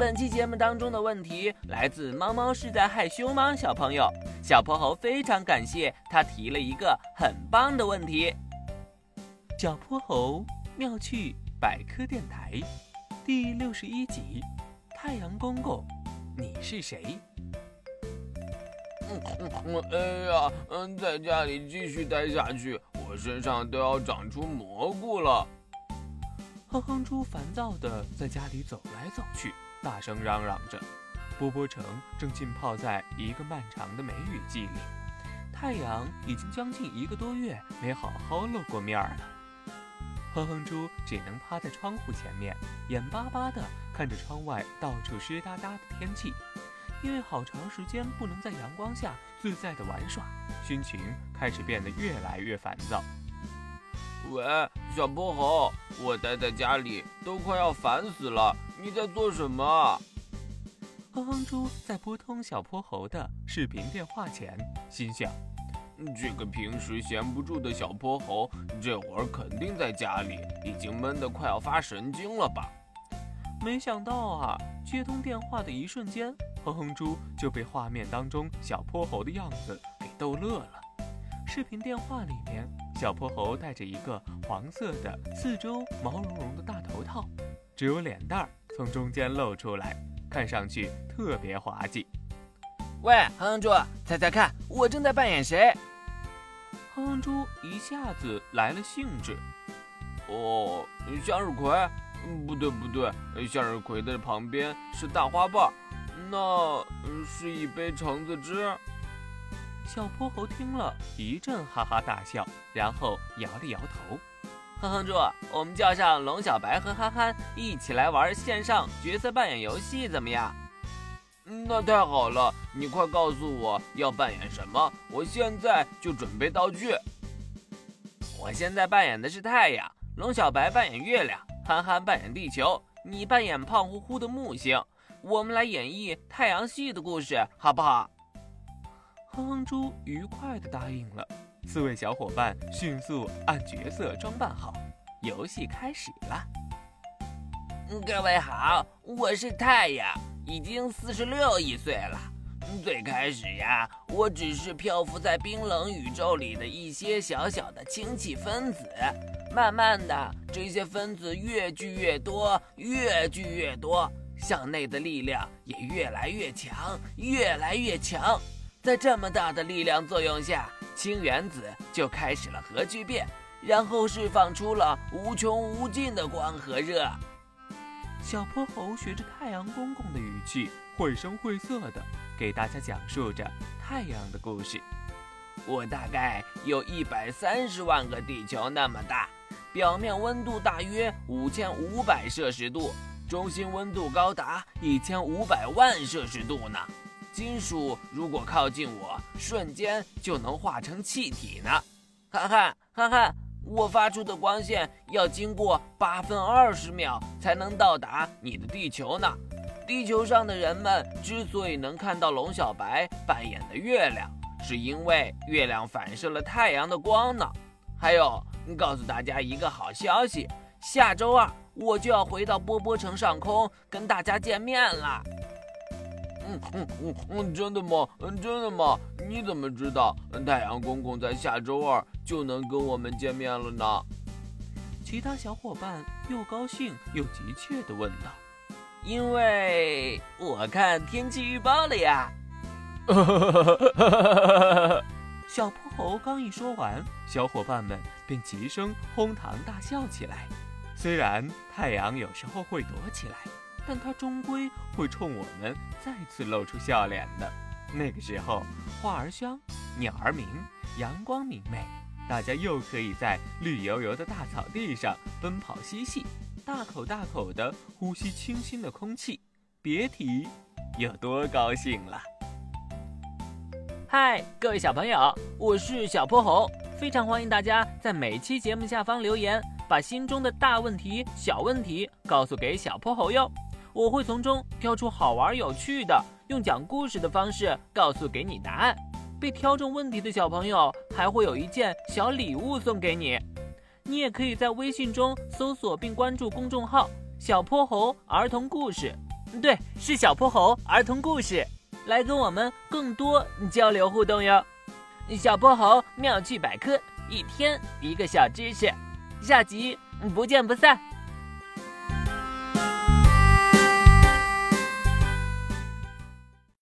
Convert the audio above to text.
本期节目当中的问题来自猫猫是在害羞吗？小朋友，小泼猴非常感谢他提了一个很棒的问题。小泼猴妙趣百科电台第六十一集：太阳公公，你是谁？嗯嗯，哎呀，嗯，在家里继续待下去，我身上都要长出蘑菇了。哼哼猪烦躁的在家里走来走去，大声嚷嚷着。波波城正浸泡在一个漫长的梅雨季里，太阳已经将近一个多月没好好露过面了。哼哼猪只能趴在窗户前面，眼巴巴地看着窗外到处湿哒哒的天气。因为好长时间不能在阳光下自在地玩耍，心情开始变得越来越烦躁。喂，小泼猴，我待在家里都快要烦死了，你在做什么？哼哼猪在拨通小泼猴的视频电话前，心想：这个平时闲不住的小泼猴，这会儿肯定在家里已经闷得快要发神经了吧？没想到啊，接通电话的一瞬间。哼哼猪就被画面当中小泼猴的样子给逗乐了。视频电话里面，小泼猴戴着一个黄色的、四周毛茸茸的大头套，只有脸蛋儿从中间露出来，看上去特别滑稽。喂，哼哼猪，猜猜看，我正在扮演谁？哼哼猪一下子来了兴致。哦，向日葵？不对不对，向日葵的旁边是大花瓣。那是一杯橙子汁。小泼猴听了一阵哈哈大笑，然后摇了摇头。哼哼猪，我们叫上龙小白和憨憨一起来玩线上角色扮演游戏，怎么样？那太好了！你快告诉我要扮演什么，我现在就准备道具。我现在扮演的是太阳，龙小白扮演月亮，憨憨扮演地球，你扮演胖乎乎的木星。我们来演绎太阳系的故事，好不好？哼哼猪愉快地答应了。四位小伙伴迅速按角色装扮好，游戏开始了。各位好，我是太阳，已经四十六亿岁了。最开始呀，我只是漂浮在冰冷宇宙里的一些小小的氢气分子。慢慢的，这些分子越聚越多，越聚越多。向内的力量也越来越强，越来越强。在这么大的力量作用下，氢原子就开始了核聚变，然后释放出了无穷无尽的光和热。小泼猴学着太阳公公的语气，绘声绘色地给大家讲述着太阳的故事。我大概有一百三十万个地球那么大，表面温度大约五千五百摄氏度。中心温度高达一千五百万摄氏度呢，金属如果靠近我，瞬间就能化成气体呢。憨憨，憨憨，我发出的光线要经过八分二十秒才能到达你的地球呢。地球上的人们之所以能看到龙小白扮演的月亮，是因为月亮反射了太阳的光呢。还有，告诉大家一个好消息，下周二。我就要回到波波城上空跟大家见面了。嗯嗯嗯嗯，真的吗？嗯，真的吗？你怎么知道太阳公公在下周二就能跟我们见面了呢？其他小伙伴又高兴又急切地问道：“因为我看天气预报了呀。”小泼猴刚一说完，小伙伴们便齐声哄堂大笑起来。虽然太阳有时候会躲起来，但它终归会冲我们再次露出笑脸的。那个时候，花儿香，鸟儿鸣，阳光明媚，大家又可以在绿油油的大草地上奔跑嬉戏，大口大口地呼吸清新的空气，别提有多高兴了。嗨，各位小朋友，我是小泼猴，非常欢迎大家在每期节目下方留言。把心中的大问题、小问题告诉给小泼猴哟，我会从中挑出好玩有趣的，用讲故事的方式告诉给你答案。被挑中问题的小朋友还会有一件小礼物送给你。你也可以在微信中搜索并关注公众号“小泼猴儿童故事”，对，是小泼猴儿童故事，来跟我们更多交流互动哟。小泼猴妙趣百科，一天一个小知识，下集不见不散。